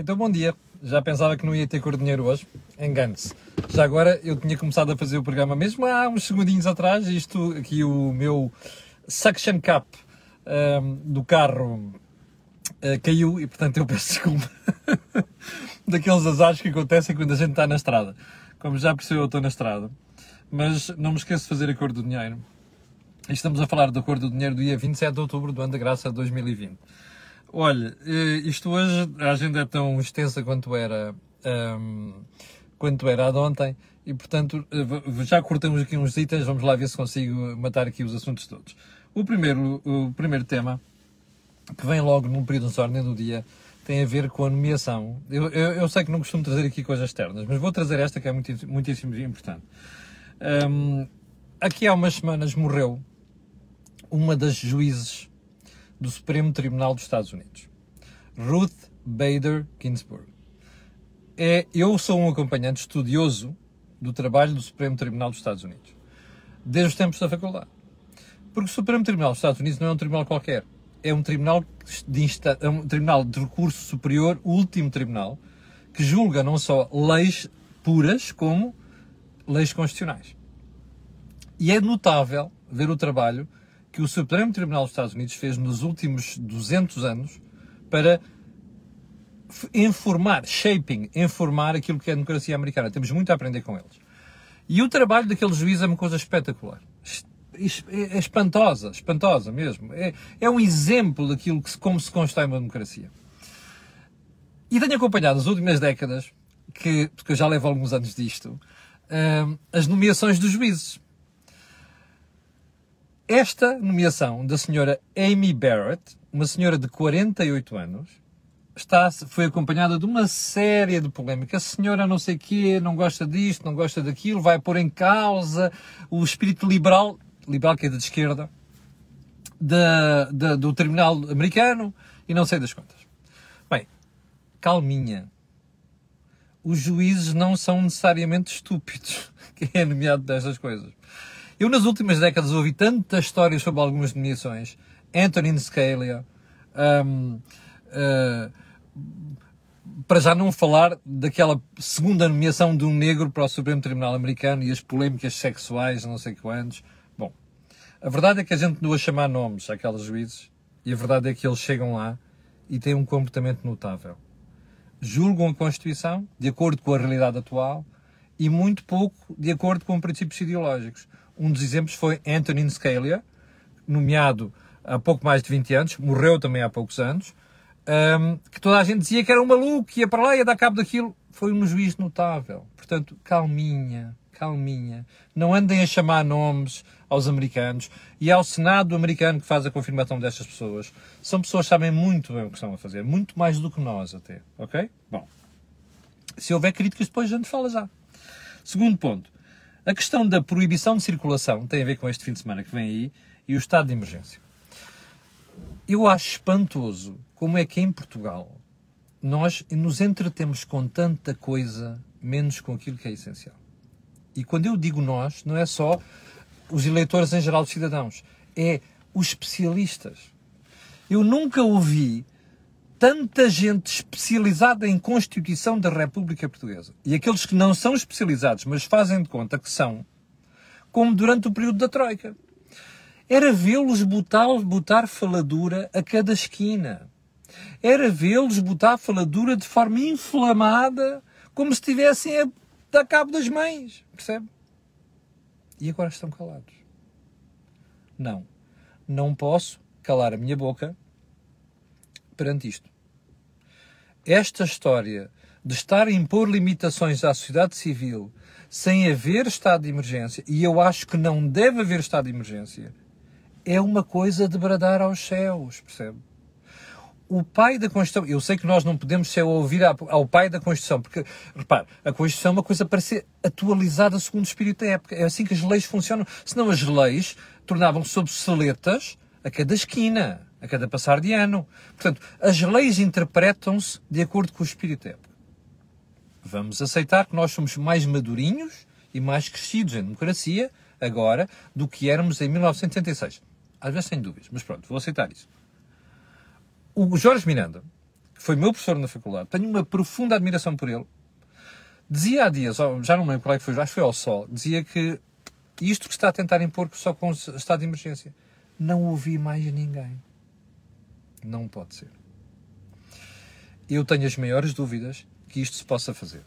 Então, bom dia. Já pensava que não ia ter cor de dinheiro hoje? Engane-se. Já agora eu tinha começado a fazer o programa mesmo há uns segundinhos atrás. Isto aqui, o meu suction cap um, do carro uh, caiu e, portanto, eu peço desculpa. Daqueles azares que acontecem quando a gente está na estrada. Como já percebeu, eu estou na estrada. Mas não me esqueço de fazer a cor do dinheiro. Estamos a falar da cor do dinheiro do dia 27 de outubro do ano da graça 2020. Olha, eh, isto hoje, a agenda é tão extensa quanto era, um, quanto era a de ontem, e portanto, eh, já cortamos aqui uns itens, vamos lá ver se consigo matar aqui os assuntos todos. O primeiro, o primeiro tema, que vem logo num período de ordem do dia, tem a ver com a nomeação. Eu, eu, eu, sei que não costumo trazer aqui coisas externas, mas vou trazer esta que é muitíssimo, muitíssimo importante. Um, aqui há umas semanas morreu uma das juízes do Supremo Tribunal dos Estados Unidos, Ruth Bader Ginsburg. É, eu sou um acompanhante estudioso do trabalho do Supremo Tribunal dos Estados Unidos, desde os tempos da faculdade. Porque o Supremo Tribunal dos Estados Unidos não é um tribunal qualquer, é um tribunal de, é um tribunal de recurso superior, o último tribunal, que julga não só leis puras, como leis constitucionais. E é notável ver o trabalho que o Supremo Tribunal dos Estados Unidos fez nos últimos 200 anos para informar, shaping, informar aquilo que é a democracia americana. Temos muito a aprender com eles. E o trabalho daquele juiz é uma coisa espetacular. É espantosa, espantosa mesmo. É, é um exemplo daquilo que, como se constrói uma democracia. E tenho acompanhado nas últimas décadas, que, porque eu já levo alguns anos disto, uh, as nomeações dos juízes. Esta nomeação da senhora Amy Barrett, uma senhora de 48 anos, está, foi acompanhada de uma série de polémicas. A senhora não sei quê, não gosta disto, não gosta daquilo, vai pôr em causa o espírito liberal, liberal que é de esquerda, da, da, do Tribunal Americano e não sei das quantas. Bem, calminha. Os juízes não são necessariamente estúpidos, que é nomeado destas coisas. Eu, nas últimas décadas, ouvi tantas histórias sobre algumas nomeações. Antonin Scalia. Um, uh, ah, para já não falar daquela segunda nomeação de um negro para o Supremo Tribunal Americano e as polémicas sexuais, não sei quantos. Bom, a verdade é que a gente não a chamar nomes àqueles juízes e a verdade é que eles chegam lá e têm um comportamento notável. Julgam a Constituição de acordo com a realidade atual e muito pouco de acordo com princípios ideológicos. Um dos exemplos foi Antonin Scalia, nomeado há pouco mais de 20 anos, morreu também há poucos anos, um, que toda a gente dizia que era um maluco, ia para lá, ia dar cabo daquilo. Foi um juiz notável. Portanto, calminha, calminha. Não andem a chamar nomes aos americanos e ao Senado americano que faz a confirmação destas pessoas. São pessoas que sabem muito bem o que estão a fazer, muito mais do que nós até, ok? Bom, se houver críticas depois a gente fala já. Segundo ponto, a questão da proibição de circulação tem a ver com este fim de semana que vem aí e o estado de emergência. Eu acho espantoso como é que em Portugal nós nos entretemos com tanta coisa menos com aquilo que é essencial. E quando eu digo nós, não é só os eleitores em geral dos cidadãos, é os especialistas. Eu nunca ouvi tanta gente especializada em Constituição da República Portuguesa e aqueles que não são especializados, mas fazem de conta que são, como durante o período da Troika. Era vê-los botar, botar faladura a cada esquina. Era vê-los botar faladura de forma inflamada, como se estivessem a dar cabo das mães. Percebe? E agora estão calados. Não. Não posso calar a minha boca perante isto. Esta história de estar a impor limitações à sociedade civil sem haver estado de emergência, e eu acho que não deve haver estado de emergência, é uma coisa de bradar aos céus, percebe? O pai da Constituição, eu sei que nós não podemos ser ouvir ao pai da Constituição, porque, repare, a Constituição é uma coisa para ser atualizada segundo o espírito da época. É assim que as leis funcionam. Senão as leis tornavam-se obsoletas a cada esquina a cada passar de ano. Portanto, as leis interpretam-se de acordo com o espírito da época. Vamos aceitar que nós somos mais madurinhos e mais crescidos em democracia agora do que éramos em 1976. Às vezes sem dúvidas, mas pronto, vou aceitar isso. O Jorge Miranda, que foi meu professor na faculdade, tenho uma profunda admiração por ele, dizia há dias, já não lembro qual é que foi, acho que foi ao Sol, dizia que isto que está a tentar impor só com o estado de emergência, não ouvi mais ninguém. Não pode ser. Eu tenho as maiores dúvidas que isto se possa fazer.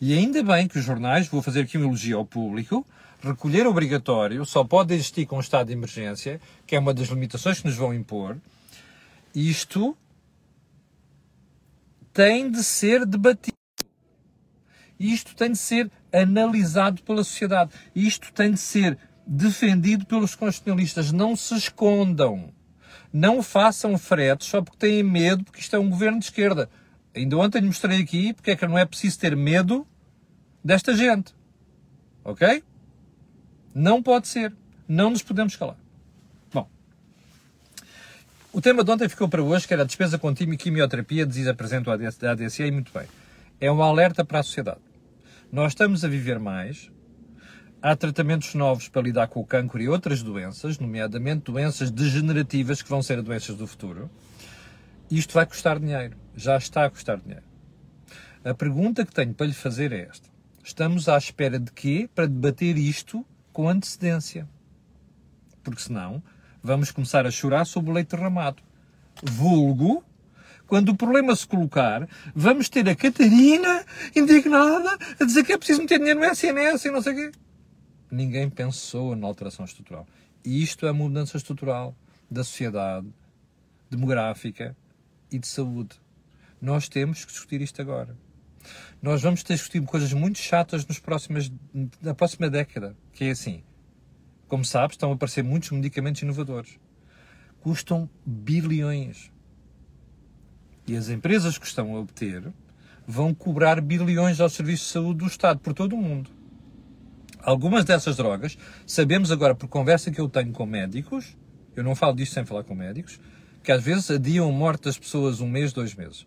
E ainda bem que os jornais, vou fazer aqui um elogio ao público, recolher obrigatório só pode existir com o estado de emergência, que é uma das limitações que nos vão impor. Isto tem de ser debatido. Isto tem de ser analisado pela sociedade. Isto tem de ser defendido pelos constitucionalistas. Não se escondam. Não façam fretes só porque têm medo, porque isto é um governo de esquerda. Ainda ontem lhe mostrei aqui porque é que não é preciso ter medo desta gente. Ok? Não pode ser. Não nos podemos calar. Bom. O tema de ontem ficou para hoje, que era a despesa contínua e quimioterapia, diz apresento a ADCA, e muito bem. É um alerta para a sociedade. Nós estamos a viver mais, há tratamentos novos para lidar com o cancro e outras doenças, nomeadamente doenças degenerativas que vão ser doenças do futuro. Isto vai custar dinheiro. Já está a custar dinheiro. A pergunta que tenho para lhe fazer é esta. Estamos à espera de quê para debater isto com antecedência? Porque senão vamos começar a chorar sobre o leite derramado. Vulgo, quando o problema se colocar, vamos ter a Catarina indignada a dizer que é preciso meter dinheiro no SNS e não sei o quê. Ninguém pensou na alteração estrutural. E isto é mudança estrutural da sociedade demográfica e de saúde. Nós temos que discutir isto agora. Nós vamos ter que discutir coisas muito chatas nos próximas, na próxima década, que é assim. Como sabes, estão a aparecer muitos medicamentos inovadores. Custam bilhões. E as empresas que estão a obter vão cobrar bilhões ao Serviço de Saúde do Estado por todo o mundo. Algumas dessas drogas, sabemos agora por conversa que eu tenho com médicos, eu não falo disto sem falar com médicos, que às vezes adiam a morte das pessoas um mês, dois meses.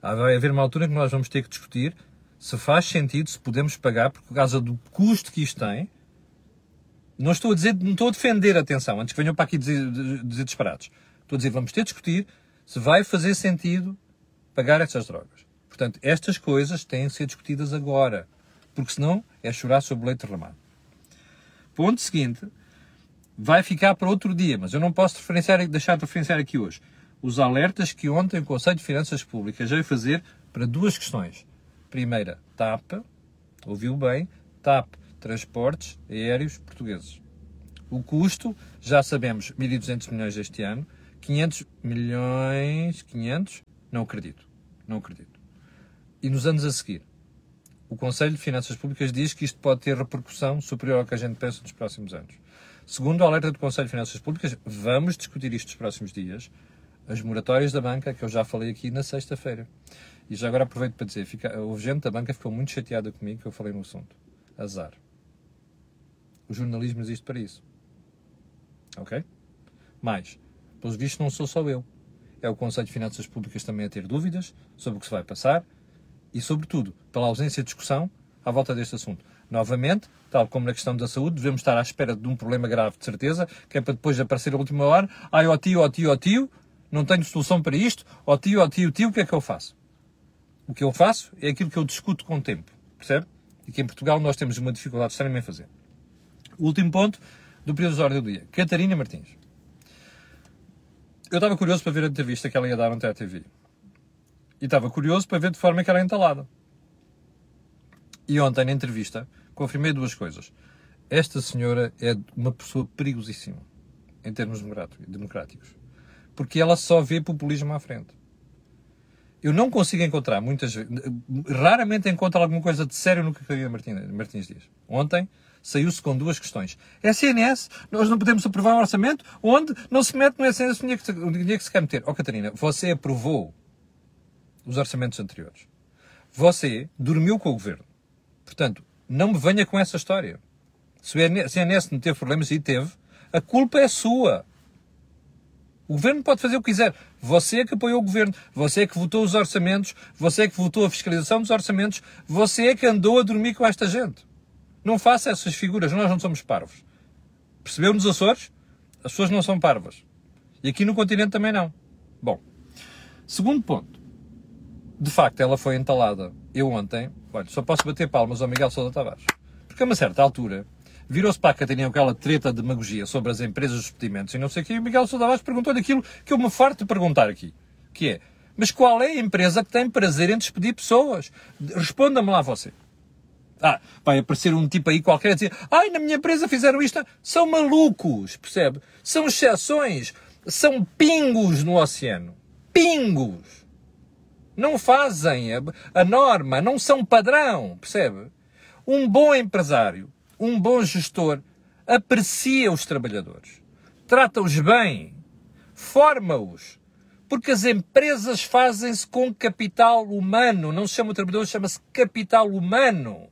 Vai haver uma altura que nós vamos ter que discutir se faz sentido, se podemos pagar, por causa do custo que isto tem. Não estou a dizer, não estou a defender, atenção, antes que venham para aqui dizer, dizer disparados. Estou a dizer, vamos ter de discutir se vai fazer sentido pagar essas drogas. Portanto, estas coisas têm de ser discutidas agora, porque senão é chorar sobre o leite derramado. Ponto seguinte, vai ficar para outro dia, mas eu não posso referenciar, deixar de referenciar aqui hoje. Os alertas que ontem o Conselho de Finanças Públicas veio fazer para duas questões. Primeira, TAP, ouviu bem, TAP, Transportes Aéreos Portugueses. O custo, já sabemos, 1.200 milhões este ano, 500 milhões, 500, não acredito, não acredito. E nos anos a seguir, o Conselho de Finanças Públicas diz que isto pode ter repercussão superior ao que a gente pensa nos próximos anos. Segundo o alerta do Conselho de Finanças Públicas, vamos discutir isto nos próximos dias, as moratórias da banca, que eu já falei aqui na sexta-feira. E já agora aproveito para dizer, fica, houve gente da banca ficou muito chateada comigo que eu falei no assunto. Azar. O jornalismo existe para isso. Ok? Mais, pelos vistos não sou só eu. É o Conselho de Finanças Públicas também a ter dúvidas sobre o que se vai passar e, sobretudo, pela ausência de discussão à volta deste assunto. Novamente, tal como na questão da saúde, devemos estar à espera de um problema grave, de certeza, que é para depois aparecer a última hora, ai, ó tio, ó tio, ó tio, não tenho solução para isto, ó tio, ó tio, tio, o que é que eu faço? O que eu faço é aquilo que eu discuto com o tempo, percebe? E que em Portugal nós temos uma dificuldade extrema em fazer. Último ponto do período de ordem do dia. Catarina Martins. Eu estava curioso para ver a entrevista que ela ia dar ontem à TV. E estava curioso para ver de forma que era entalada. E ontem, na entrevista, confirmei duas coisas. Esta senhora é uma pessoa perigosíssima, em termos democráticos. Porque ela só vê populismo à frente. Eu não consigo encontrar, muitas raramente encontro alguma coisa de sério no que a Martins, Martins diz. Ontem saiu-se com duas questões. SNS, nós não podemos aprovar um orçamento onde não se mete no SNS o dinheiro que se, o dinheiro que se quer meter. Ó oh, Catarina, você aprovou os orçamentos anteriores. Você dormiu com o governo. Portanto, não me venha com essa história. Se o INS não teve problemas e teve, a culpa é sua. O governo pode fazer o que quiser. Você é que apoiou o governo, você é que votou os orçamentos, você é que votou a fiscalização dos orçamentos, você é que andou a dormir com esta gente. Não faça essas figuras, nós não somos parvos. Percebeu nos Açores? As pessoas não são parvas. E aqui no continente também não. Bom, segundo ponto. De facto, ela foi entalada. Eu ontem, olha, só posso bater palmas ao Miguel Sousa Tavares. Porque a uma certa altura, virou-se para a Catarina aquela treta de demagogia sobre as empresas dos despedimentos e não sei o quê, e o Miguel Sousa Tavares perguntou-lhe aquilo que eu me farto de perguntar aqui, que é, mas qual é a empresa que tem prazer em despedir pessoas? Responda-me lá você. Ah, vai aparecer um tipo aí qualquer a dizer, ai, na minha empresa fizeram isto. São malucos, percebe? São exceções, são pingos no oceano. Pingos. Não fazem a, a norma, não são padrão, percebe? Um bom empresário, um bom gestor, aprecia os trabalhadores, trata-os bem, forma-os, porque as empresas fazem-se com capital humano, não se chama trabalhador, chama-se capital humano.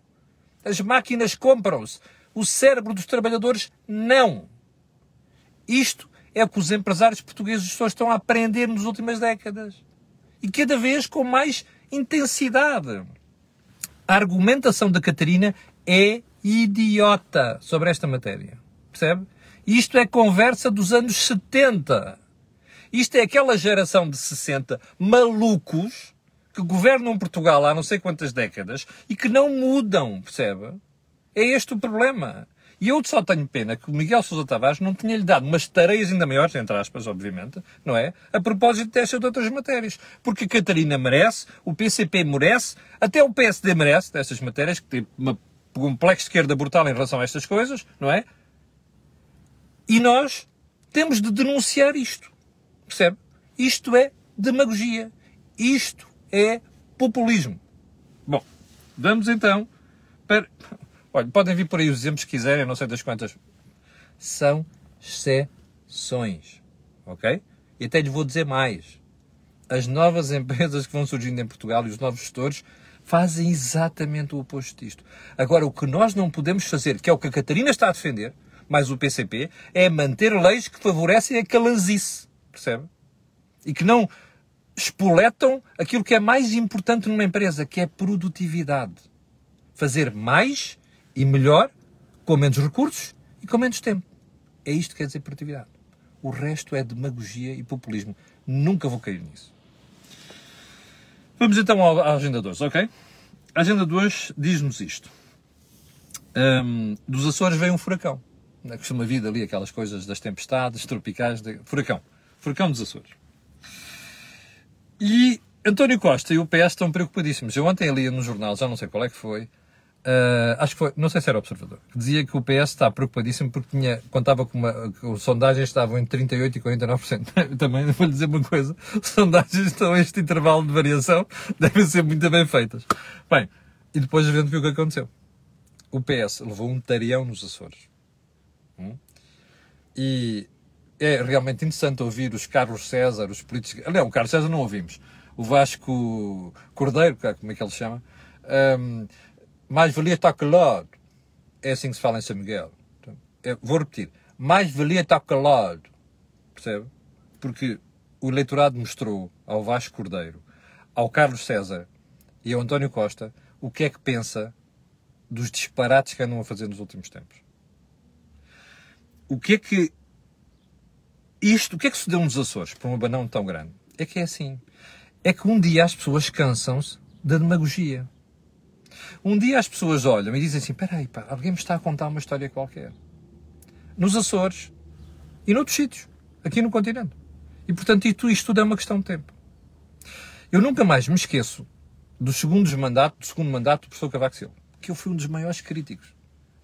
As máquinas compram-se, o cérebro dos trabalhadores não. Isto é o que os empresários portugueses estão a aprender nas últimas décadas. E cada vez com mais intensidade. A argumentação da Catarina é idiota sobre esta matéria. Percebe? Isto é conversa dos anos 70. Isto é aquela geração de 60 malucos que governam Portugal há não sei quantas décadas e que não mudam, percebe? É este o problema. E eu só tenho pena que o Miguel Sousa Tavares não tinha-lhe dado umas tareias ainda maiores, entre aspas, obviamente, não é? A propósito destas de outras matérias. Porque a Catarina merece, o PCP merece, até o PSD merece, destas matérias, que tem uma, um complexo esquerda brutal em relação a estas coisas, não é? E nós temos de denunciar isto. Percebe? Isto é demagogia. Isto é populismo. Bom, vamos então para Olha, podem vir por aí os exemplos que quiserem, não sei das quantas. São exceções. Ok? E até lhes vou dizer mais. As novas empresas que vão surgindo em Portugal e os novos gestores fazem exatamente o oposto disto. Agora, o que nós não podemos fazer, que é o que a Catarina está a defender, mais o PCP, é manter leis que favorecem a calanzice. Percebe? E que não espoletam aquilo que é mais importante numa empresa, que é produtividade. Fazer mais e melhor, com menos recursos e com menos tempo. É isto que quer dizer produtividade. O resto é demagogia e populismo. Nunca vou cair nisso. Vamos então à agenda 2, ok? A agenda 2 diz-nos isto. Um, dos Açores vem um furacão. Costuma vida ali aquelas coisas das tempestades tropicais. De... Furacão. Furacão dos Açores. E António Costa e o PS estão preocupadíssimos. Eu ontem li no jornal, já não sei qual é que foi, Uh, acho que foi, não sei se era observador, que dizia que o PS está preocupadíssimo porque tinha, contava com uma, que sondagens estavam entre 38% e 49%. Também vou-lhe dizer uma coisa, sondagens estão a este intervalo de variação, devem ser muito bem feitas. Bem, e depois gente viu o que aconteceu. O PS levou um tarião nos Açores. Hum? E é realmente interessante ouvir os Carlos César, os políticos. Aliás, o Carlos César não ouvimos. O Vasco Cordeiro, como é que ele se chama? Um, mais valia estar calado. É assim que se fala em São Miguel. É, vou repetir. Mais valia estar calado. Percebe? Porque o eleitorado mostrou ao Vasco Cordeiro, ao Carlos César e ao António Costa o que é que pensa dos disparates que andam a fazer nos últimos tempos. O que é que isto, o que é que se deu nos Açores por um abanão tão grande? É que é assim. É que um dia as pessoas cansam-se da demagogia. Um dia as pessoas olham e dizem assim: peraí, pá, alguém me está a contar uma história qualquer. Nos Açores e noutros sítios, aqui no continente. E portanto, isto, tudo é uma questão de tempo. Eu nunca mais me esqueço dos segundos mandato, do segundo mandato do professor Cavaco Silva, que eu fui um dos maiores críticos.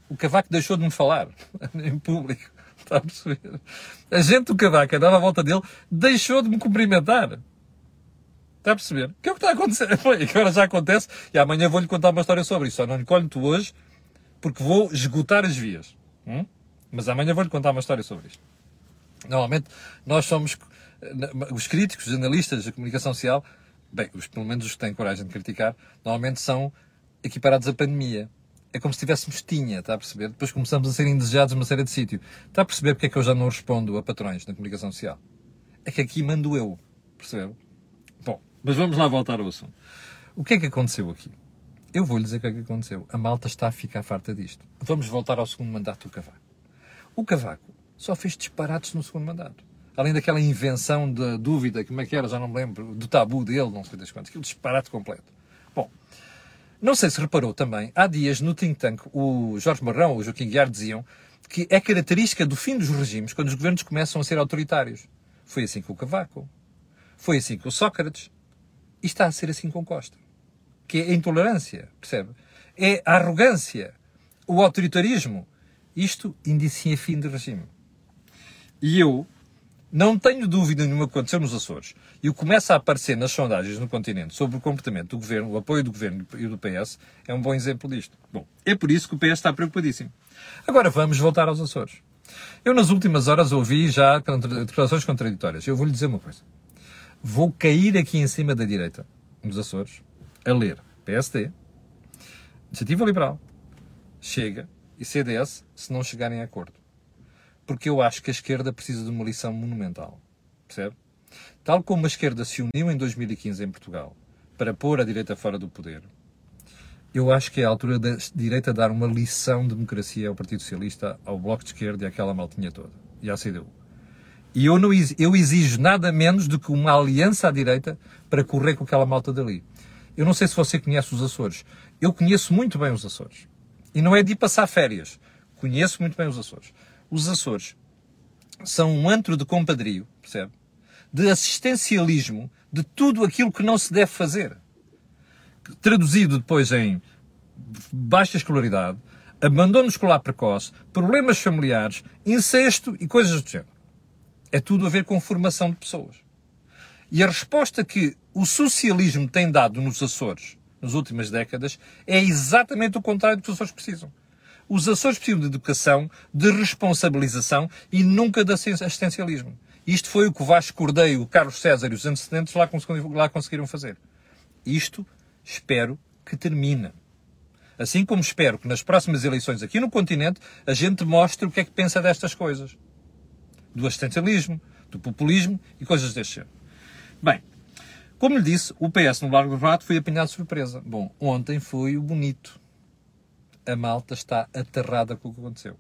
O Cavaco deixou de me falar em público. Está a perceber? A gente do Cavaco andava à volta dele, deixou de me cumprimentar. Está a perceber? O que é o que está a acontecer? Foi, agora já acontece e amanhã vou-lhe contar uma história sobre isso. Só não lhe conto hoje porque vou esgotar as vias. Hum? Mas amanhã vou-lhe contar uma história sobre isto. Normalmente, nós somos os críticos, os analistas da comunicação social, bem, os, pelo menos os que têm coragem de criticar, normalmente são equiparados à pandemia. É como se tivéssemos tinha, está a perceber? Depois começamos a ser indesejados numa série de sítios. Está a perceber porque é que eu já não respondo a patrões na comunicação social? É que aqui mando eu, percebe? Mas vamos lá voltar ao assunto. O que é que aconteceu aqui? Eu vou-lhe dizer o que é que aconteceu. A malta está a ficar farta disto. Vamos voltar ao segundo mandato do Cavaco. O Cavaco só fez disparates no segundo mandato. além daquela invenção da dúvida, como é que era, já não me lembro, do tabu dele, não sei das quantas, aquilo disparate completo. Bom, não sei se reparou também, há dias no think tank o Jorge Marrão, o Joaquim Guiar diziam que é característica do fim dos regimes quando os governos começam a ser autoritários. Foi assim com o Cavaco. Foi assim com o Sócrates. E está a ser assim com Costa. Que é a intolerância, percebe? É a arrogância, o autoritarismo. Isto indicia fim de regime. E eu não tenho dúvida nenhuma que aconteceu nos Açores. E o que começa a aparecer nas sondagens no continente sobre o comportamento do governo, o apoio do governo e do PS, é um bom exemplo disto. Bom, é por isso que o PS está preocupadíssimo. Agora vamos voltar aos Açores. Eu, nas últimas horas, ouvi já declarações contraditórias. Eu vou-lhe dizer uma coisa. Vou cair aqui em cima da direita, nos Açores, a ler PSD, Iniciativa Liberal, Chega e CDS, se não chegarem a acordo. Porque eu acho que a esquerda precisa de uma lição monumental. Percebe? Tal como a esquerda se uniu em 2015 em Portugal para pôr a direita fora do poder, eu acho que é a altura da direita dar uma lição de democracia ao Partido Socialista, ao Bloco de Esquerda e àquela maltinha toda. E à CDU. E eu, não, eu exijo nada menos do que uma aliança à direita para correr com aquela malta dali. Eu não sei se você conhece os Açores. Eu conheço muito bem os Açores. E não é de ir passar férias. Conheço muito bem os Açores. Os Açores são um antro de compadrio, percebe? De assistencialismo de tudo aquilo que não se deve fazer. Traduzido depois em baixa escolaridade, abandono escolar precoce, problemas familiares, incesto e coisas do género. É tudo a ver com formação de pessoas. E a resposta que o socialismo tem dado nos Açores nas últimas décadas é exatamente o contrário do que os Açores precisam. Os Açores precisam de educação, de responsabilização e nunca de assistencialismo. Isto foi o que o Vasco Cordeiro, o Carlos César e os antecedentes lá, lá conseguiram fazer. Isto espero que termine. Assim como espero que nas próximas eleições aqui no continente a gente mostre o que é que pensa destas coisas. Do assistencialismo, do populismo e coisas deste género. Bem, como lhe disse, o PS no Largo do Rato foi apanhado de surpresa. Bom, ontem foi o bonito. A malta está aterrada com o que aconteceu.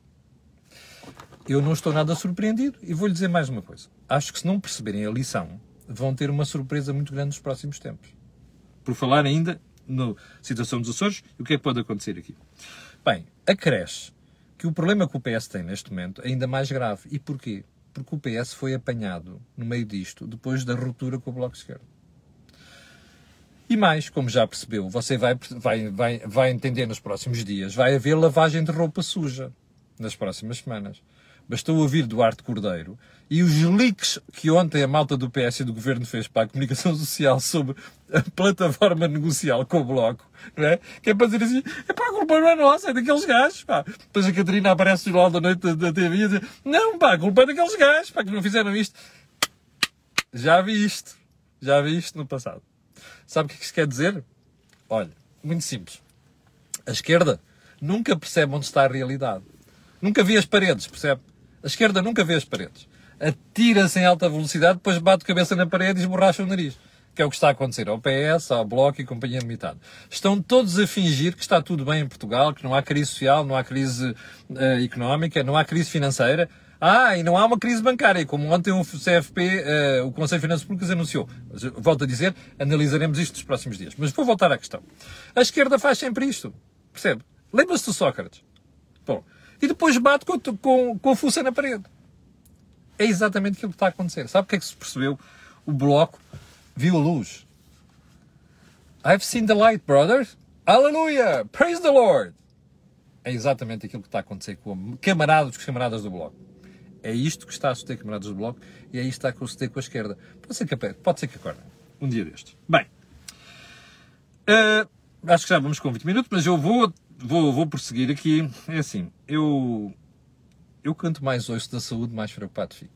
Eu não estou nada surpreendido e vou-lhe dizer mais uma coisa. Acho que se não perceberem a lição, vão ter uma surpresa muito grande nos próximos tempos. Por falar ainda na situação dos Açores o que é que pode acontecer aqui. Bem, acresce que o problema que o PS tem neste momento é ainda mais grave. E porquê? Porque o PS foi apanhado no meio disto depois da ruptura com o Bloco de Esquerda. E mais, como já percebeu, você vai, vai, vai, vai entender nos próximos dias, vai haver lavagem de roupa suja nas próximas semanas. Bastou ouvir Duarte Cordeiro e os leaks que ontem a malta do PS e do Governo fez para a comunicação social sobre a plataforma negocial com o Bloco, não é? Que é para dizer assim, é pá, a culpa não é nossa, é daqueles gajos, pá. Depois a Catarina aparece no final da noite da, TV e diz, não, pá, a culpa é daqueles gajos, pá, que não fizeram isto. Já vi isto. Já vi isto no passado. Sabe o que isso quer dizer? Olha, muito simples. A esquerda nunca percebe onde está a realidade. Nunca vê as paredes, percebe? A esquerda nunca vê as paredes. Atira-se em alta velocidade, depois bate a cabeça na parede e esborracha o nariz. Que é o que está a acontecer ao PS, ao Bloco e Companhia Limitada. Estão todos a fingir que está tudo bem em Portugal, que não há crise social, não há crise uh, económica, não há crise financeira. Ah, e não há uma crise bancária, como ontem o CFP, uh, eh, o Conselho de Finanças Públicas, anunciou. Volto a dizer, analisaremos isto nos próximos dias. Mas vou voltar à questão. A esquerda faz sempre isto. Percebe? Lembra-se do Sócrates. Bom, e depois bate com, com, com a fuça na parede. É exatamente aquilo que está a acontecer. Sabe o que é que se percebeu? O bloco viu a luz. I've seen the light, brothers. Hallelujah! Praise the Lord! É exatamente aquilo que está a acontecer com camaradas, os camaradas do bloco. É isto que está a suceder, camaradas do Bloco, e é isto que está a suceder com a esquerda. Pode ser que, pode ser que acorde. Um dia destes. Bem. Uh, acho que já vamos com 20 minutos, mas eu vou, vou, vou prosseguir aqui. É assim, eu, eu canto mais hoje da saúde, mais preocupado fico.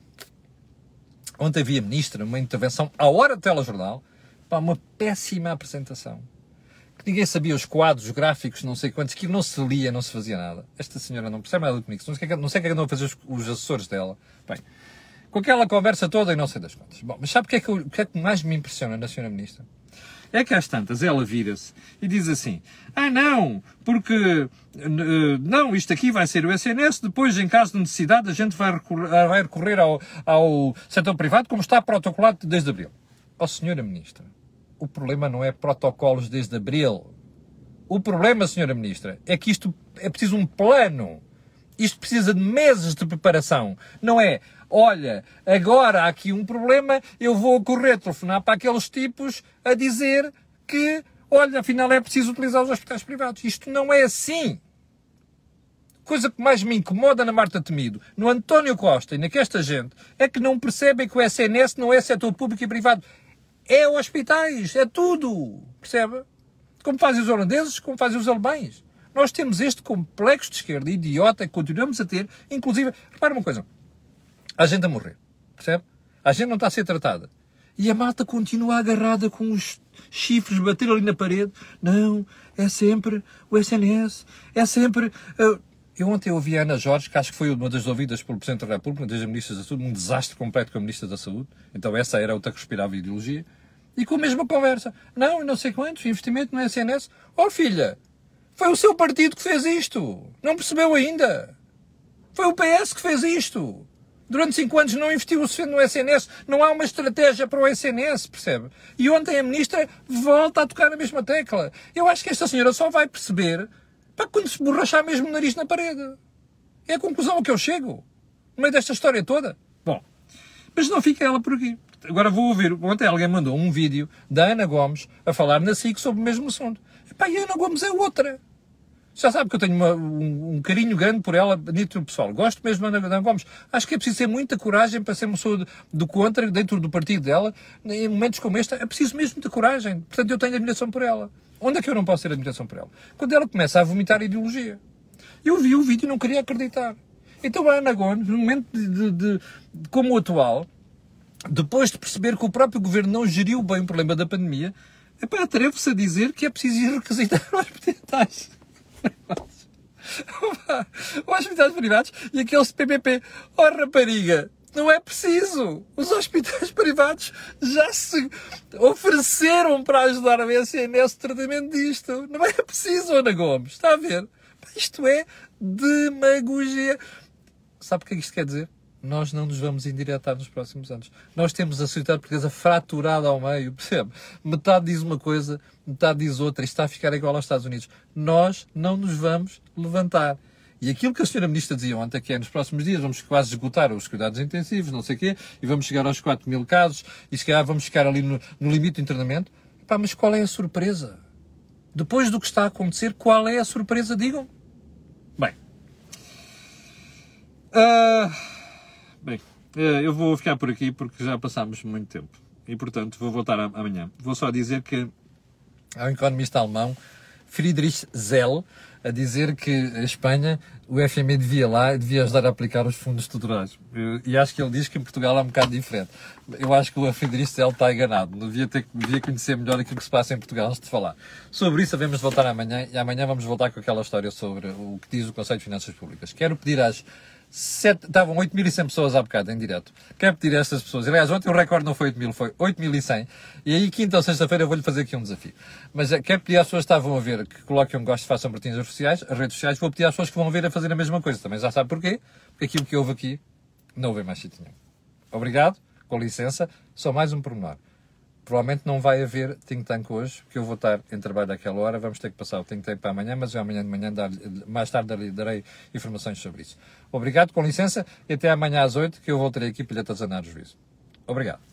Ontem vi a ministra uma intervenção à hora do telejornal, para uma péssima apresentação que ninguém sabia os quadros, os gráficos, não sei quantos, que não se lia, não se fazia nada. Esta senhora não percebe nada comigo, não sei o que, é não sei que é andam a fazer os, os assessores dela. Bem, com aquela conversa toda e não sei das contas. Bom, mas sabe o que é que, que, é que mais me impressiona na senhora Ministra? É que às tantas ela vira-se e diz assim: Ah, não, porque eh, não, isto aqui vai ser o SNS, depois, em caso de necessidade, a gente vai recorrer, vai recorrer ao, ao setor privado, como está protocolado desde abril. Ó, oh, Senhora Ministra, o problema não é protocolos desde abril. O problema, Senhora Ministra, é que isto é preciso um plano. Isto precisa de meses de preparação. Não é, olha, agora há aqui um problema, eu vou correr telefonar para aqueles tipos a dizer que, olha, afinal é preciso utilizar os hospitais privados. Isto não é assim. Coisa que mais me incomoda na Marta Temido, no António Costa e naquesta gente, é que não percebem que o SNS não é setor público e privado. É hospitais, é tudo. Percebe? Como fazem os holandeses, como fazem os alemães. Nós temos este complexo de esquerda idiota que continuamos a ter, inclusive, repara uma coisa, a gente a morrer, percebe? A gente não está a ser tratada. E a malta continua agarrada com os chifres, bater ali na parede. Não, é sempre o SNS, é sempre... Uh... Eu ontem ouvi a Ana Jorge, que acho que foi uma das ouvidas pelo Presidente da República, uma das Ministras da Saúde, um desastre completo com a Ministra da Saúde. Então essa era outra que respirava ideologia. E com a mesma conversa. Não, não sei quantos, investimento no SNS. Oh filha, foi o seu partido que fez isto. Não percebeu ainda. Foi o PS que fez isto. Durante cinco anos não investiu o suficiente no SNS. Não há uma estratégia para o SNS, percebe? E ontem a ministra volta a tocar na mesma tecla. Eu acho que esta senhora só vai perceber para quando se borrachar mesmo o nariz na parede. É a conclusão a que eu chego. No meio desta história toda. Bom, mas não fica ela por aqui. Agora vou ouvir. Ontem alguém mandou um vídeo da Ana Gomes a falar na SIC sobre o mesmo assunto. Epá, e a Ana Gomes é outra. Já sabe que eu tenho uma, um, um, carinho grande por ela, dentro pessoal. Gosto mesmo da Ana Gomes. Acho que é preciso ter muita coragem para ser uma pessoa do, contra, dentro do partido dela. Em momentos como este, é preciso mesmo muita coragem. Portanto, eu tenho admiração por ela. Onde é que eu não posso ter admiração por ela? Quando ela começa a vomitar ideologia. Eu vi o vídeo e não queria acreditar. Então a Ana Gomes, no momento de, de, de, como o atual, depois de perceber que o próprio governo não geriu bem o problema da pandemia, atrevo-se a dizer que é preciso ir requisitar hospitais privados. hospitais privados e aqueles PPP. Oh, rapariga, não é preciso. Os hospitais privados já se ofereceram para ajudar a SNS no tratamento disto. Não é preciso, Ana Gomes. Está a ver? Isto é demagogia. Sabe o que é que isto quer dizer? Nós não nos vamos endireitar nos próximos anos. Nós temos a sociedade portuguesa fraturada ao meio, percebe? Metade diz uma coisa, metade diz outra, e está a ficar igual aos Estados Unidos. Nós não nos vamos levantar. E aquilo que a senhora Ministra dizia ontem, que é nos próximos dias vamos quase esgotar os cuidados intensivos, não sei o quê, e vamos chegar aos 4 mil casos, e se calhar vamos ficar ali no, no limite do internamento. Mas qual é a surpresa? Depois do que está a acontecer, qual é a surpresa? Digam. Bem. Uh... Eh, eu vou ficar por aqui porque já passámos muito tempo. E, portanto, vou voltar amanhã. Vou só dizer que há um economista alemão, Friedrich Zell, a dizer que a Espanha, o FMI devia lá, devia ajudar a aplicar os fundos estruturais. E acho que ele diz que em Portugal é um bocado diferente. Eu acho que o Friedrich Zell está enganado. Devia, ter, devia conhecer melhor aquilo que se passa em Portugal antes de falar. Sobre isso, devemos voltar amanhã e amanhã vamos voltar com aquela história sobre o que diz o Conselho de Finanças Públicas. Quero pedir às Sete, estavam 8.100 pessoas há bocado em direto. Quero pedir a estas pessoas. Aliás, ontem o recorde não foi 8.000, foi 8.100. E aí, quinta ou sexta-feira, eu vou-lhe fazer aqui um desafio. Mas eh, quero pedir às pessoas que estavam a ver que coloquem um gosto façam sociais, as redes sociais. Vou pedir às pessoas que vão ver a fazer a mesma coisa. Também já sabe porquê? Porque aquilo que houve aqui não houve mais sítio nenhum. Obrigado, com licença. Só mais um pormenor. Provavelmente não vai haver think tank hoje, porque eu vou estar em trabalho àquela hora, vamos ter que passar o think tank para amanhã, mas eu amanhã de manhã, mais tarde, darei, informações sobre isso. Obrigado, com licença, e até amanhã às 8, que eu voltarei aqui para lhe atazanar o juízo. Obrigado.